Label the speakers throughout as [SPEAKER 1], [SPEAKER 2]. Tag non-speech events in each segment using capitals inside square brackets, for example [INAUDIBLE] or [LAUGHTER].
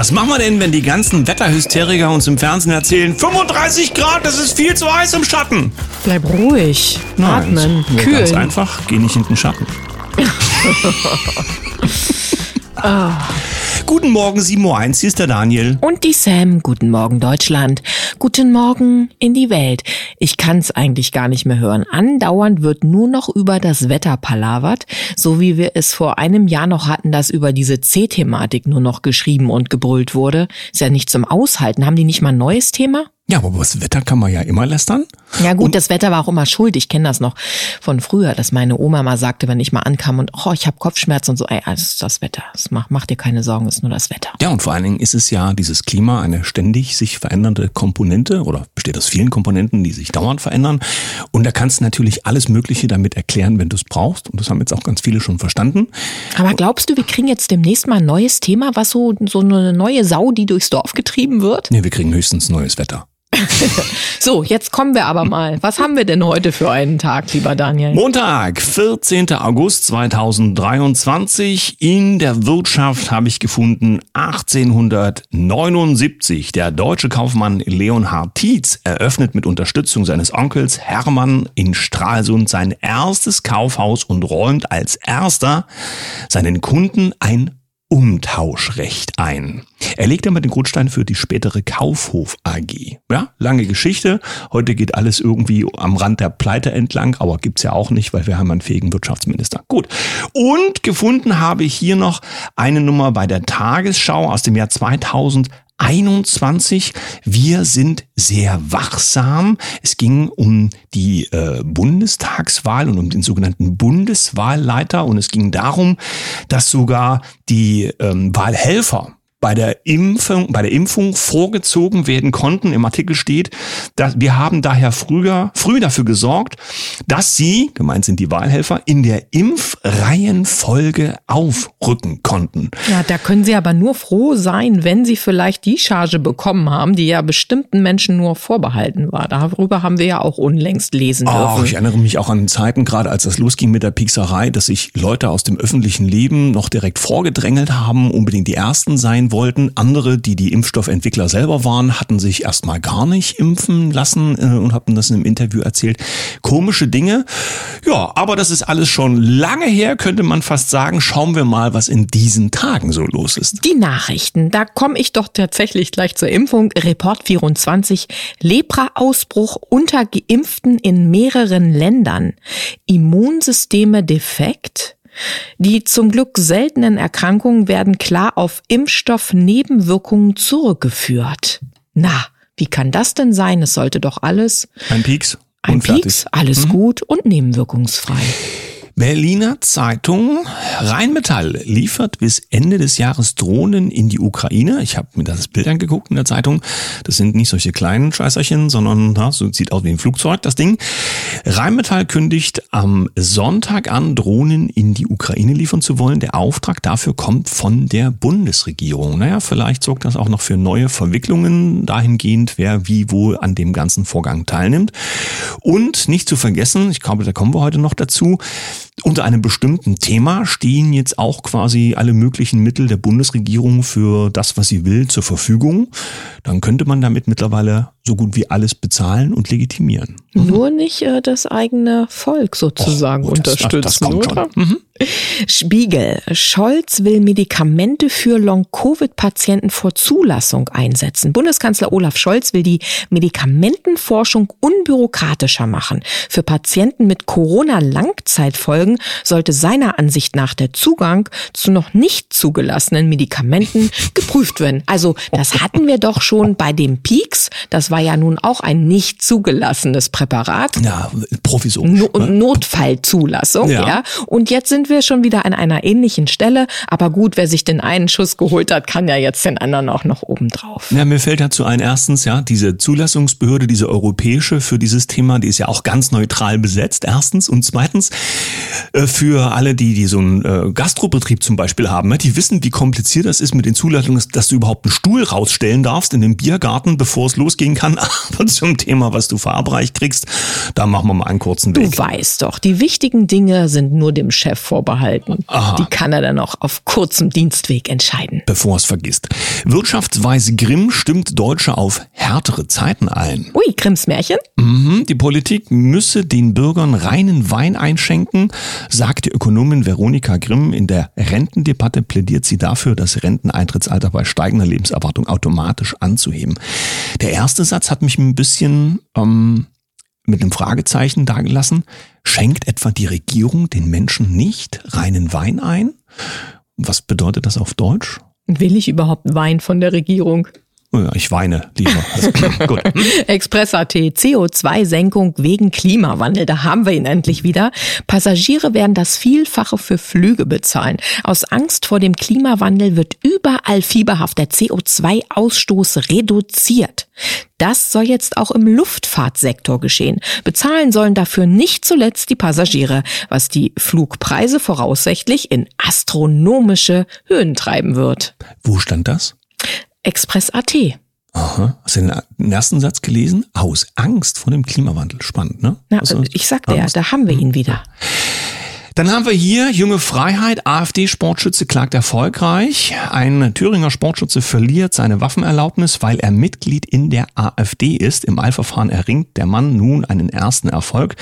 [SPEAKER 1] Was machen wir denn, wenn die ganzen Wetterhysteriker uns im Fernsehen erzählen, 35 Grad, das ist viel zu heiß im Schatten?
[SPEAKER 2] Bleib ruhig, atmen,
[SPEAKER 1] Nein,
[SPEAKER 2] kühlen.
[SPEAKER 1] Ganz einfach, geh nicht in den Schatten. [LAUGHS] [LAUGHS] Guten Morgen, 7.01 Uhr, hier ist der Daniel.
[SPEAKER 2] Und die Sam, guten Morgen Deutschland, guten Morgen in die Welt. Ich kann's eigentlich gar nicht mehr hören. Andauernd wird nur noch über das Wetter palavert, so wie wir es vor einem Jahr noch hatten, dass über diese C-Thematik nur noch geschrieben und gebrüllt wurde. Ist ja nicht zum Aushalten. Haben die nicht mal ein neues Thema?
[SPEAKER 1] Ja, aber über das Wetter kann man ja immer lästern.
[SPEAKER 2] Ja gut, das Wetter war auch immer schuld. Ich kenne das noch von früher, dass meine Oma mal sagte, wenn ich mal ankam und oh, ich habe Kopfschmerzen und so, ey, das ist das Wetter. Das mach, mach dir keine Sorgen, ist nur das Wetter.
[SPEAKER 1] Ja, und vor allen Dingen ist es ja dieses Klima eine ständig sich verändernde Komponente oder besteht aus vielen Komponenten, die sich dauernd verändern. Und da kannst du natürlich alles Mögliche damit erklären, wenn du es brauchst. Und das haben jetzt auch ganz viele schon verstanden.
[SPEAKER 2] Aber glaubst du, wir kriegen jetzt demnächst mal ein neues Thema, was so, so eine neue Sau, die durchs Dorf getrieben wird?
[SPEAKER 1] Nee, wir kriegen höchstens neues Wetter. [LAUGHS]
[SPEAKER 2] So, jetzt kommen wir aber mal. Was haben wir denn heute für einen Tag, lieber Daniel?
[SPEAKER 1] Montag, 14. August 2023. In der Wirtschaft habe ich gefunden 1879. Der deutsche Kaufmann Leonhard Tietz eröffnet mit Unterstützung seines Onkels Hermann in Stralsund sein erstes Kaufhaus und räumt als erster seinen Kunden ein Umtauschrecht ein. Er legt damit den Grundstein für die spätere Kaufhof AG. Ja, lange Geschichte. Heute geht alles irgendwie am Rand der Pleite entlang, aber gibt's ja auch nicht, weil wir haben einen fähigen Wirtschaftsminister. Gut. Und gefunden habe ich hier noch eine Nummer bei der Tagesschau aus dem Jahr 2000. 21. Wir sind sehr wachsam. Es ging um die äh, Bundestagswahl und um den sogenannten Bundeswahlleiter und es ging darum, dass sogar die ähm, Wahlhelfer bei der Impfung, bei der Impfung vorgezogen werden konnten. Im Artikel steht, dass wir haben daher früher, früh dafür gesorgt, dass sie, gemeint sind die Wahlhelfer, in der Impfreihenfolge aufrücken konnten.
[SPEAKER 2] Ja, da können Sie aber nur froh sein, wenn Sie vielleicht die Charge bekommen haben, die ja bestimmten Menschen nur vorbehalten war. Darüber haben wir ja auch unlängst lesen
[SPEAKER 1] Oh,
[SPEAKER 2] dürfen.
[SPEAKER 1] ich erinnere mich auch an Zeiten, gerade als das losging mit der Piekserei, dass sich Leute aus dem öffentlichen Leben noch direkt vorgedrängelt haben, unbedingt die Ersten sein wollten. Andere, die die Impfstoffentwickler selber waren, hatten sich erstmal gar nicht impfen lassen äh, und hatten das in einem Interview erzählt. Komische Dinge. Ja, aber das ist alles schon lange her, könnte man fast sagen. Schauen wir mal, was in diesen Tagen so los ist.
[SPEAKER 2] Die Nachrichten, da komme ich doch tatsächlich gleich zur Impfung. Report 24, Lepra-Ausbruch unter Geimpften in mehreren Ländern. Immunsysteme defekt. Die zum Glück seltenen Erkrankungen werden klar auf Impfstoffnebenwirkungen zurückgeführt. Na, wie kann das denn sein? Es sollte doch alles
[SPEAKER 1] Ein Pieks.
[SPEAKER 2] ein. Pieks, alles gut und nebenwirkungsfrei.
[SPEAKER 1] Berliner Zeitung Rheinmetall liefert bis Ende des Jahres Drohnen in die Ukraine. Ich habe mir das Bild angeguckt in der Zeitung. Das sind nicht solche kleinen Scheißerchen, sondern ja, so sieht aus wie ein Flugzeug, das Ding. Rheinmetall kündigt am Sonntag an, Drohnen in die Ukraine liefern zu wollen. Der Auftrag dafür kommt von der Bundesregierung. Naja, vielleicht sorgt das auch noch für neue Verwicklungen dahingehend, wer wie wo an dem ganzen Vorgang teilnimmt. Und nicht zu vergessen, ich glaube, da kommen wir heute noch dazu, unter einem bestimmten Thema stehen jetzt auch quasi alle möglichen Mittel der Bundesregierung für das, was sie will, zur Verfügung. Dann könnte man damit mittlerweile so gut wie alles bezahlen und legitimieren.
[SPEAKER 2] Nur nicht äh, das eigene Volk sozusagen
[SPEAKER 1] Oh, das-
[SPEAKER 2] unterstützen,
[SPEAKER 1] das kommt schon.
[SPEAKER 2] oder? Spiegel. Scholz will Medikamente für Long-Covid-Patienten vor Zulassung einsetzen. Bundeskanzler Olaf Scholz will die Medikamentenforschung unbürokratischer machen. Für Patienten mit Corona-Langzeitfolgen sollte seiner Ansicht nach der Zugang zu noch nicht zugelassenen Medikamenten [LAUGHS] geprüft werden. Also das hatten wir doch schon bei dem Peaks. Das war ja nun auch ein nicht zugelassenes Präparat.
[SPEAKER 1] Ja, provisorisch.
[SPEAKER 2] No
[SPEAKER 1] ne?
[SPEAKER 2] Notfallzulassung, ja.
[SPEAKER 1] Ja.
[SPEAKER 2] Und jetzt sind wir schon wieder an einer ähnlichen Stelle. Aber gut, wer sich den einen Schuss geholt hat, kann ja jetzt den anderen auch noch obendrauf.
[SPEAKER 1] Ja, mir fällt dazu ein, erstens, ja, diese Zulassungsbehörde, diese europäische für dieses Thema, die ist ja auch ganz neutral besetzt, erstens. Und zweitens, äh, für alle, die, die so einen äh, Gastrobetrieb zum Beispiel haben, ja, die wissen, wie kompliziert das ist mit den Zulassungen, dass du überhaupt einen Stuhl rausstellen darfst in den Biergarten, bevor es losgehen kann. [LAUGHS] Aber zum Thema, was du verabreicht kriegst, da machen wir mal einen kurzen Weg.
[SPEAKER 2] Du weißt doch, die wichtigen Dinge sind nur dem Chef vorbehalten. Aha. Die kann er dann auch auf kurzem Dienstweg entscheiden.
[SPEAKER 1] Bevor es vergisst. Wirtschaftsweise Grimm stimmt Deutsche auf härtere Zeiten ein.
[SPEAKER 2] Ui, Grimms Märchen?
[SPEAKER 1] Mhm, die Politik müsse den Bürgern reinen Wein einschenken, sagt die Ökonomin Veronika Grimm. In der Rentendebatte plädiert sie dafür, das Renteneintrittsalter bei steigender Lebenserwartung automatisch anzuheben. Der erste Satz hat mich ein bisschen ähm, mit einem Fragezeichen dagelassen. Schenkt etwa die Regierung den Menschen nicht reinen Wein ein? Was bedeutet das auf Deutsch?
[SPEAKER 2] Will ich überhaupt Wein von der Regierung?
[SPEAKER 1] Ja, ich weine lieber. [LAUGHS]
[SPEAKER 2] Gut. Express.at, CO2-Senkung wegen Klimawandel, da haben wir ihn endlich wieder. Passagiere werden das Vielfache für Flüge bezahlen. Aus Angst vor dem Klimawandel wird überall fieberhaft der CO2-Ausstoß reduziert. Das soll jetzt auch im Luftfahrtsektor geschehen. Bezahlen sollen dafür nicht zuletzt die Passagiere, was die Flugpreise voraussichtlich in astronomische Höhen treiben wird.
[SPEAKER 1] Wo stand das?
[SPEAKER 2] Express.at.
[SPEAKER 1] Aha. Hast du den ersten Satz gelesen? Aus Angst vor dem Klimawandel. Spannend, ne?
[SPEAKER 2] Na, also, ich sagte ja, da haben wir ihn wieder.
[SPEAKER 1] Dann haben wir hier Junge Freiheit, AfD-Sportschütze klagt erfolgreich. Ein Thüringer Sportschütze verliert seine Waffenerlaubnis, weil er Mitglied in der AfD ist. Im Eilverfahren erringt der Mann nun einen ersten Erfolg.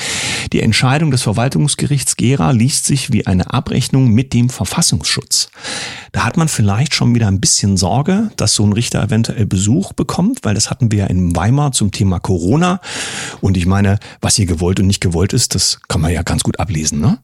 [SPEAKER 1] Die Entscheidung des Verwaltungsgerichts Gera liest sich wie eine Abrechnung mit dem Verfassungsschutz. Da hat man vielleicht schon wieder ein bisschen Sorge, dass so ein Richter eventuell Besuch bekommt, weil das hatten wir ja in Weimar zum Thema Corona. Und ich meine, was hier gewollt und nicht gewollt ist, das kann man ja ganz gut ablesen, ne?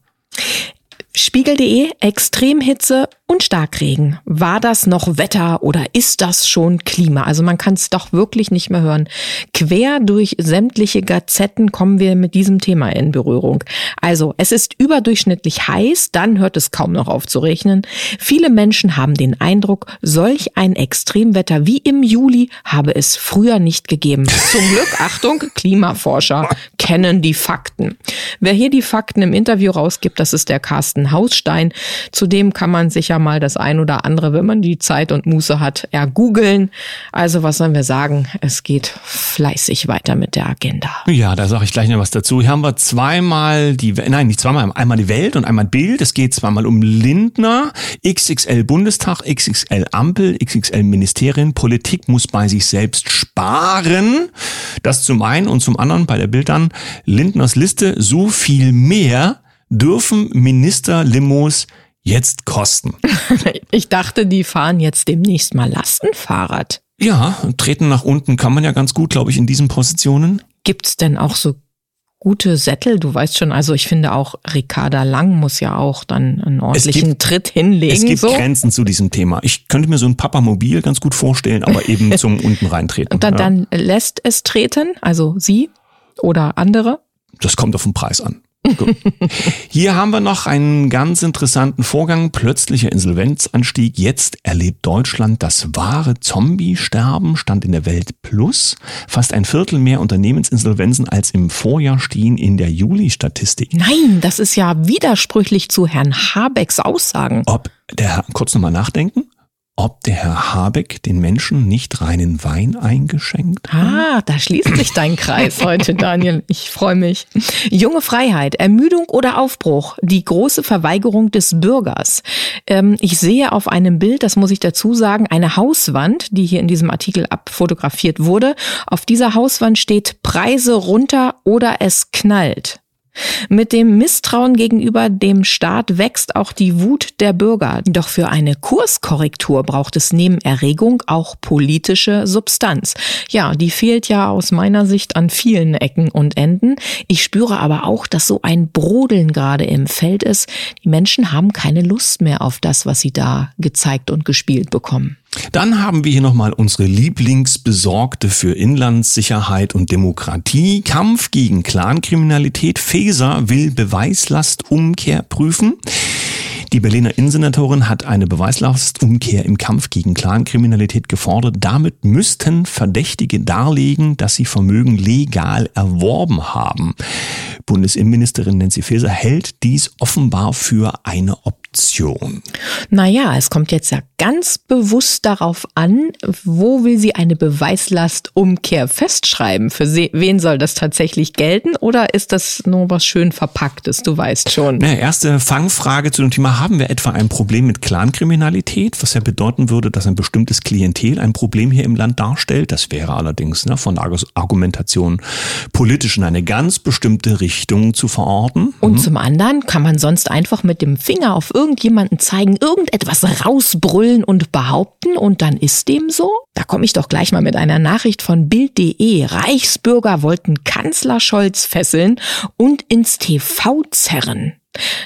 [SPEAKER 2] Spiegel.de Extremhitze und Starkregen. War das noch Wetter oder ist das schon Klima? Also man kann es doch wirklich nicht mehr hören. Quer durch sämtliche Gazetten kommen wir mit diesem Thema in Berührung. Also es ist überdurchschnittlich heiß, dann hört es kaum noch auf zu regnen. Viele Menschen haben den Eindruck, solch ein Extremwetter wie im Juli habe es früher nicht gegeben. [LAUGHS] Zum Glück, Achtung, Klimaforscher kennen die Fakten. Wer hier die Fakten im Interview rausgibt, das ist der Carsten Hausstein. Zudem kann man sich ja mal das ein oder andere, wenn man die Zeit und Muße hat, ergoogeln. Also was sollen wir sagen? Es geht fleißig weiter mit der Agenda.
[SPEAKER 1] Ja, da sage ich gleich noch was dazu. Hier haben wir zweimal die, nein, nicht zweimal, einmal die Welt und einmal Bild. Es geht zweimal um Lindner, XXL Bundestag, XXL Ampel, XXL Ministerien. Politik muss bei sich selbst sparen. Das zum einen und zum anderen bei der Bild dann Lindners Liste so viel mehr dürfen Minister-Limos jetzt kosten. [LAUGHS]
[SPEAKER 2] Ich dachte, die fahren jetzt demnächst mal Lastenfahrrad.
[SPEAKER 1] Ja, treten nach unten kann man ja ganz gut, glaube ich, in diesen Positionen.
[SPEAKER 2] Gibt's denn auch so gute Sättel? Du weißt schon, also ich finde auch Ricarda Lang muss ja auch dann einen ordentlichen gibt, Tritt hinlegen. Es
[SPEAKER 1] gibt so. Grenzen zu diesem Thema. Ich könnte mir so ein Papamobil ganz gut vorstellen, aber eben [LAUGHS] zum unten reintreten.
[SPEAKER 2] Und dann, ja. dann lässt es treten, also sie oder andere?
[SPEAKER 1] Das kommt auf den Preis an. Hier haben wir noch einen ganz interessanten Vorgang. Plötzlicher Insolvenzanstieg. Jetzt erlebt Deutschland das wahre Zombie-Sterben, stand in der Welt Plus. Fast ein Viertel mehr Unternehmensinsolvenzen als im Vorjahr stehen in der Juli-Statistik.
[SPEAKER 2] Nein, das ist ja widersprüchlich zu Herrn Habecks Aussagen.
[SPEAKER 1] Ob der, kurz nochmal nachdenken ob der Herr Habeck den Menschen nicht reinen Wein eingeschenkt
[SPEAKER 2] hat. Ah, da schließt sich dein Kreis heute, Daniel. Ich freue mich. Junge Freiheit, Ermüdung oder Aufbruch, die große Verweigerung des Bürgers. Ähm, ich sehe auf einem Bild, das muss ich dazu sagen, eine Hauswand, die hier in diesem Artikel abfotografiert wurde. Auf dieser Hauswand steht Preise runter oder es knallt. Mit dem Misstrauen gegenüber dem Staat wächst auch die Wut der Bürger. Doch für eine Kurskorrektur braucht es neben Erregung auch politische Substanz. Ja, die fehlt ja aus meiner Sicht an vielen Ecken und Enden. Ich spüre aber auch, dass so ein Brodeln gerade im Feld ist. Die Menschen haben keine Lust mehr auf das, was sie da gezeigt und gespielt bekommen.
[SPEAKER 1] Dann haben wir hier nochmal unsere Lieblingsbesorgte für Inlandssicherheit und Demokratie. Kampf gegen Clankriminalität. Feser will Beweislastumkehr prüfen. Die Berliner Innensenatorin hat eine Beweislastumkehr im Kampf gegen Clankriminalität gefordert. Damit müssten Verdächtige darlegen, dass sie Vermögen legal erworben haben. Bundesinnenministerin Nancy Faeser hält dies offenbar für eine Option. Fiktion.
[SPEAKER 2] Naja, es kommt jetzt ja ganz bewusst darauf an, wo will sie eine Beweislastumkehr festschreiben? Für wen soll das tatsächlich gelten oder ist das nur was schön verpacktes? Du weißt schon.
[SPEAKER 1] Na, erste Fangfrage zu dem Thema. Haben wir etwa ein Problem mit Clankriminalität, was ja bedeuten würde, dass ein bestimmtes Klientel ein Problem hier im Land darstellt? Das wäre allerdings ne, von der Argumentation politisch in eine ganz bestimmte Richtung zu verorten.
[SPEAKER 2] Und mhm. zum anderen kann man sonst einfach mit dem Finger auf irgendjemanden zeigen, irgendetwas rausbrüllen und behaupten und dann ist dem so? Da komme ich doch gleich mal mit einer Nachricht von Bild.de. Reichsbürger wollten Kanzler Scholz fesseln und ins TV zerren.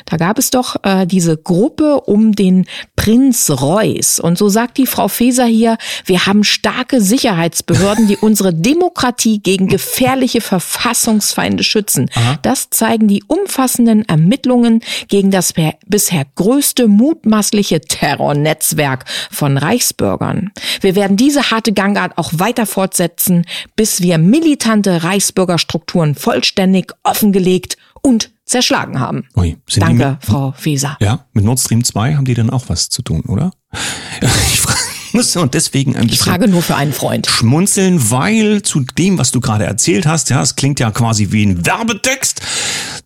[SPEAKER 2] Da gab es doch äh, diese Gruppe um den Prinz Reuß. Und so sagt die Frau Feser hier, wir haben starke Sicherheitsbehörden, die unsere Demokratie gegen gefährliche Verfassungsfeinde schützen. Aha. Das zeigen die umfassenden Ermittlungen gegen das bisher größte mutmaßliche Terrornetzwerk von Reichsbürgern. Wir werden diese harte Gangart auch weiter fortsetzen, bis wir militante Reichsbürgerstrukturen vollständig offengelegt und zerschlagen haben. Ui, Danke, mit, Frau Feser.
[SPEAKER 1] Ja, mit Nord Stream 2 haben die dann auch was zu tun, oder? [LAUGHS] Ich frage und deswegen ein
[SPEAKER 2] bisschen. Ich frage nur für einen Freund.
[SPEAKER 1] Schmunzeln, weil zu dem, was du gerade erzählt hast, ja, es klingt ja quasi wie ein Werbetext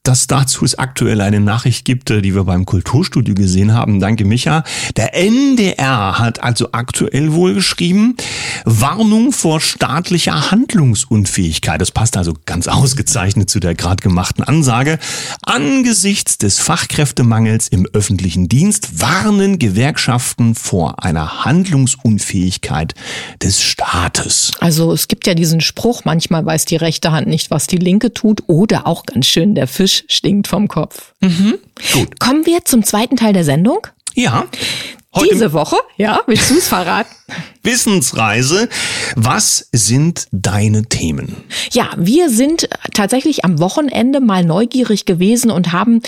[SPEAKER 1] dass dazu es aktuell eine Nachricht gibt, äh, die wir beim Kulturstudio gesehen haben. Danke, Micha. Der NDR hat also aktuell wohl geschrieben, Warnung vor staatlicher Handlungsunfähigkeit. Das passt also ganz ausgezeichnet zu der gerade gemachten Ansage. Angesichts des Fachkräftemangels im öffentlichen Dienst warnen Gewerkschaften vor einer Handlungsunfähigkeit des Staates.
[SPEAKER 2] Also es gibt ja diesen Spruch, manchmal weiß die rechte Hand nicht, was die linke tut oder auch ganz schön der Fisch Fisch stinkt vom Kopf. Mhm. Gut. Kommen wir zum zweiten Teil der Sendung.
[SPEAKER 1] Ja.
[SPEAKER 2] Heute Diese Woche, ja, willst du es verraten?
[SPEAKER 1] Wissensreise. Was sind deine Themen?
[SPEAKER 2] Ja, wir sind tatsächlich am Wochenende mal neugierig gewesen und haben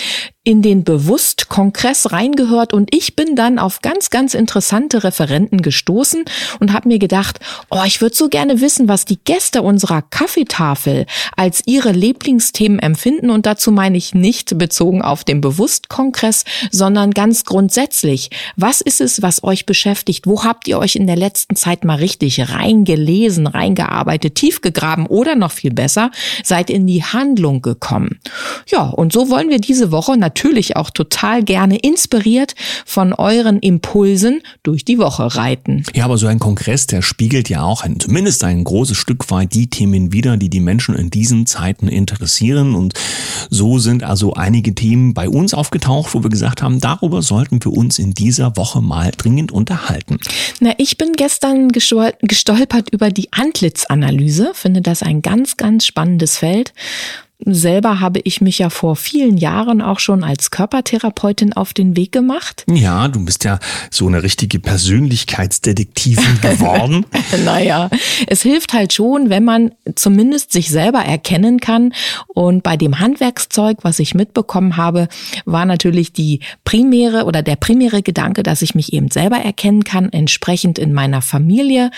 [SPEAKER 2] in den Bewusst-Kongress reingehört und ich bin dann auf ganz, ganz interessante Referenten gestoßen und habe mir gedacht, oh, ich würde so gerne wissen, was die Gäste unserer Kaffeetafel als ihre Lieblingsthemen empfinden und dazu meine ich nicht bezogen auf den Bewusst-Kongress, sondern ganz grundsätzlich. Was ist es, was euch beschäftigt? Wo habt ihr euch in der letzten Zeit mal richtig reingelesen, reingearbeitet, tief gegraben oder noch viel besser, seid in die Handlung gekommen? Ja, und so wollen wir diese Woche natürlich natürlich auch total gerne inspiriert von euren Impulsen durch die Woche reiten.
[SPEAKER 1] Ja, aber so ein Kongress, der spiegelt ja auch ein, zumindest ein großes Stück weit die Themen wider, die die Menschen in diesen Zeiten interessieren. Und so sind also einige Themen bei uns aufgetaucht, wo wir gesagt haben, darüber sollten wir uns in dieser Woche mal dringend unterhalten.
[SPEAKER 2] Na, ich bin gestern gestolpert über die Antlitzanalyse, finde das ein ganz, ganz spannendes Feld. Selber habe ich mich ja vor vielen Jahren auch schon als Körpertherapeutin auf den Weg gemacht.
[SPEAKER 1] Ja, du bist ja so eine richtige Persönlichkeitsdetektivin [LAUGHS] geworden.
[SPEAKER 2] naja, es hilft halt schon, wenn man zumindest sich selber erkennen kann. Und bei dem Handwerkszeug, was ich mitbekommen habe, war natürlich die primäre oder der primäre Gedanke, dass ich mich eben selber erkennen kann, entsprechend in meiner Familie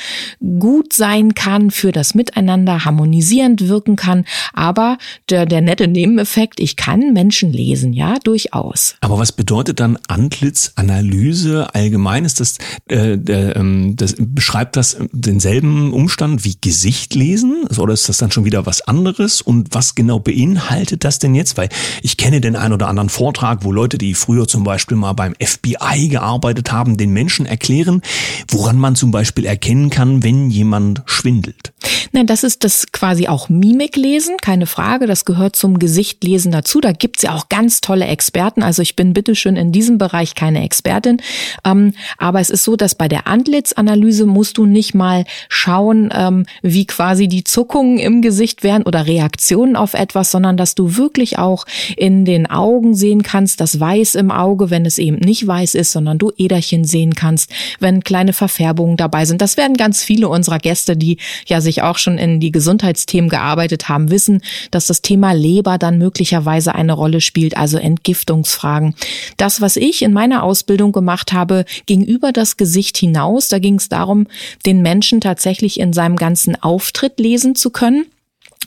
[SPEAKER 2] gut sein kann, für das Miteinander harmonisierend wirken kann, aber der, der nette Nebeneffekt, ich kann Menschen lesen, ja, durchaus.
[SPEAKER 1] Aber was bedeutet dann Antlitzanalyse allgemein? Ist das, äh, der, ähm, das beschreibt das denselben Umstand wie Gesicht lesen? Oder ist das dann schon wieder was anderes? Und was genau beinhaltet das denn jetzt? Weil ich kenne den einen oder anderen Vortrag, wo Leute, die früher zum Beispiel mal beim FBI gearbeitet haben, den Menschen erklären, woran man zum Beispiel erkennen kann, wenn jemand schwindelt.
[SPEAKER 2] Nein, das ist das quasi auch Mimiklesen, keine Frage. Das gehört zum Gesichtlesen dazu. Da gibt's ja auch ganz tolle Experten. Also ich bin bitteschön in diesem Bereich keine Expertin. Ähm, aber es ist so, dass bei der Antlitzanalyse musst du nicht mal schauen, ähm, wie quasi die Zuckungen im Gesicht wären oder Reaktionen auf etwas, sondern dass du wirklich auch in den Augen sehen kannst, das Weiß im Auge, wenn es eben nicht weiß ist, sondern du Äderchen sehen kannst, wenn kleine Verfärbungen dabei sind. Das werden ganz viele unserer Gäste, die ja sich auch schon in die Gesundheitsthemen gearbeitet haben, wissen, dass das Thema Leber dann möglicherweise eine Rolle spielt, also Entgiftungsfragen. Das, was ich in meiner Ausbildung gemacht habe, ging über das Gesicht hinaus. Da ging es darum, den Menschen tatsächlich in seinem ganzen Auftritt lesen zu können.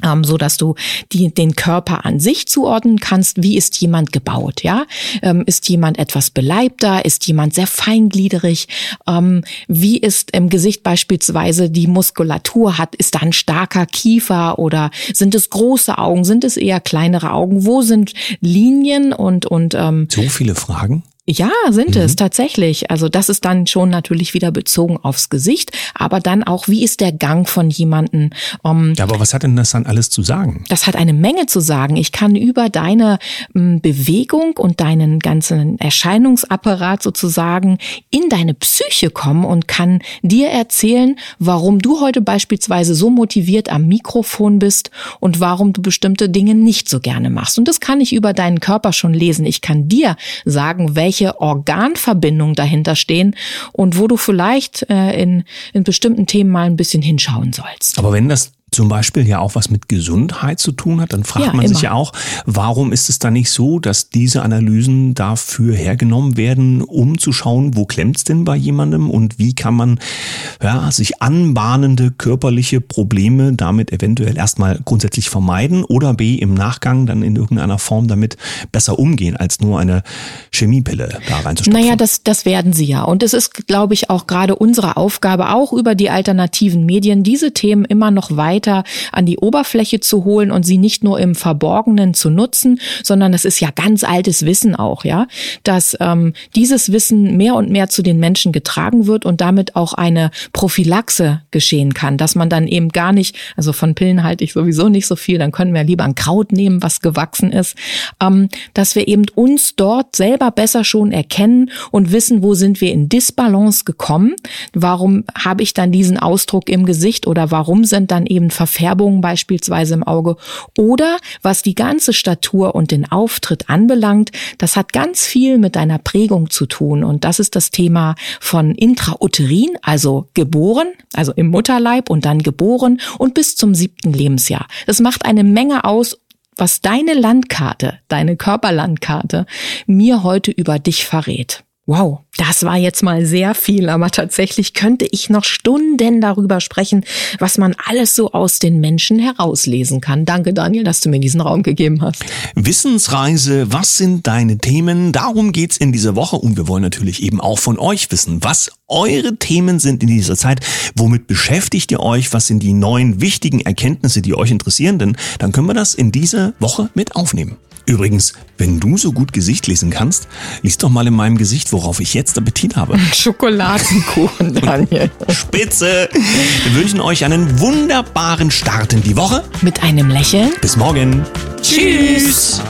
[SPEAKER 2] Ähm, so dass du die, den Körper an sich zuordnen kannst. Wie ist jemand gebaut? Ja, ähm, ist jemand etwas beleibter? Ist jemand sehr feingliederig? Ähm, wie ist im Gesicht beispielsweise die Muskulatur? Hat ist da ein starker Kiefer oder sind es große Augen? Sind es eher kleinere Augen? Wo sind Linien und und ähm,
[SPEAKER 1] so viele Fragen?
[SPEAKER 2] Ja, sind mhm. es tatsächlich. Also das ist dann schon natürlich wieder bezogen aufs Gesicht, aber dann auch, wie ist der Gang von jemanden?
[SPEAKER 1] Um, ähm, ja, aber was hat denn das dann alles zu sagen?
[SPEAKER 2] Das hat eine Menge zu sagen. Ich kann über deine m, Bewegung und deinen ganzen Erscheinungsapparat sozusagen in deine Psyche kommen und kann dir erzählen, warum du heute beispielsweise so motiviert am Mikrofon bist und warum du bestimmte Dinge nicht so gerne machst. Und das kann ich über deinen Körper schon lesen. Ich kann dir sagen, welche welche Organverbindungen dahinter stehen und wo du vielleicht äh, in, in bestimmten Themen mal ein bisschen hinschauen sollst.
[SPEAKER 1] Aber wenn das zum Beispiel ja auch was mit Gesundheit zu tun hat, dann fragt ja, man immer. sich ja auch, warum ist es dann nicht so, dass diese Analysen dafür hergenommen werden, um zu schauen, wo klemmt's denn bei jemandem und wie kann man ja, sich anbahnende körperliche Probleme damit eventuell erstmal grundsätzlich vermeiden oder b im Nachgang dann in irgendeiner Form damit besser umgehen, als nur eine Chemiepille da reinzustopfen.
[SPEAKER 2] Naja, das, das werden sie ja. Und es ist, glaube ich, auch gerade unsere Aufgabe, auch über die alternativen Medien, diese Themen immer noch weiter weiter an die Oberfläche zu holen und sie nicht nur im Verborgenen zu nutzen, sondern das ist ja ganz altes Wissen auch, ja, dass ähm, dieses Wissen mehr und mehr zu den Menschen getragen wird und damit auch eine Prophylaxe geschehen kann, dass man dann eben gar nicht, also von Pillen halte ich sowieso nicht so viel, dann können wir lieber ein Kraut nehmen, was gewachsen ist, ähm, dass wir eben uns dort selber besser schon erkennen und wissen, wo sind wir in Disbalance gekommen, warum habe ich dann diesen Ausdruck im Gesicht oder warum sind dann eben Verfärbungen beispielsweise im Auge oder was die ganze Statur und den Auftritt anbelangt, das hat ganz viel mit deiner Prägung zu tun und das ist das Thema von intrauterin, also geboren, also im Mutterleib und dann geboren und bis zum siebten Lebensjahr. Das macht eine Menge aus was deine Landkarte, deine Körperlandkarte mir heute über dich verrät. Wow, das war jetzt mal sehr viel, aber tatsächlich könnte ich noch Stunden darüber sprechen, was man alles so aus den Menschen herauslesen kann. Danke, Daniel, dass du mir diesen Raum gegeben hast.
[SPEAKER 1] Wissensreise, was sind deine Themen? Darum geht's in dieser Woche und wir wollen natürlich eben auch von euch wissen, was eure Themen sind in dieser Zeit. Womit beschäftigt ihr euch? Was sind die neuen wichtigen Erkenntnisse, die euch interessieren? Denn dann können wir das in dieser Woche mit aufnehmen. Übrigens, wenn du so gut Gesicht lesen kannst, lies doch mal in meinem Gesicht, worauf ich jetzt Appetit habe.
[SPEAKER 2] Schokoladenkuchen, [LAUGHS] Daniel.
[SPEAKER 1] Spitze! Wir wünschen euch einen wunderbaren Start in die Woche.
[SPEAKER 2] Mit einem Lächeln.
[SPEAKER 1] Bis morgen. Tschüss.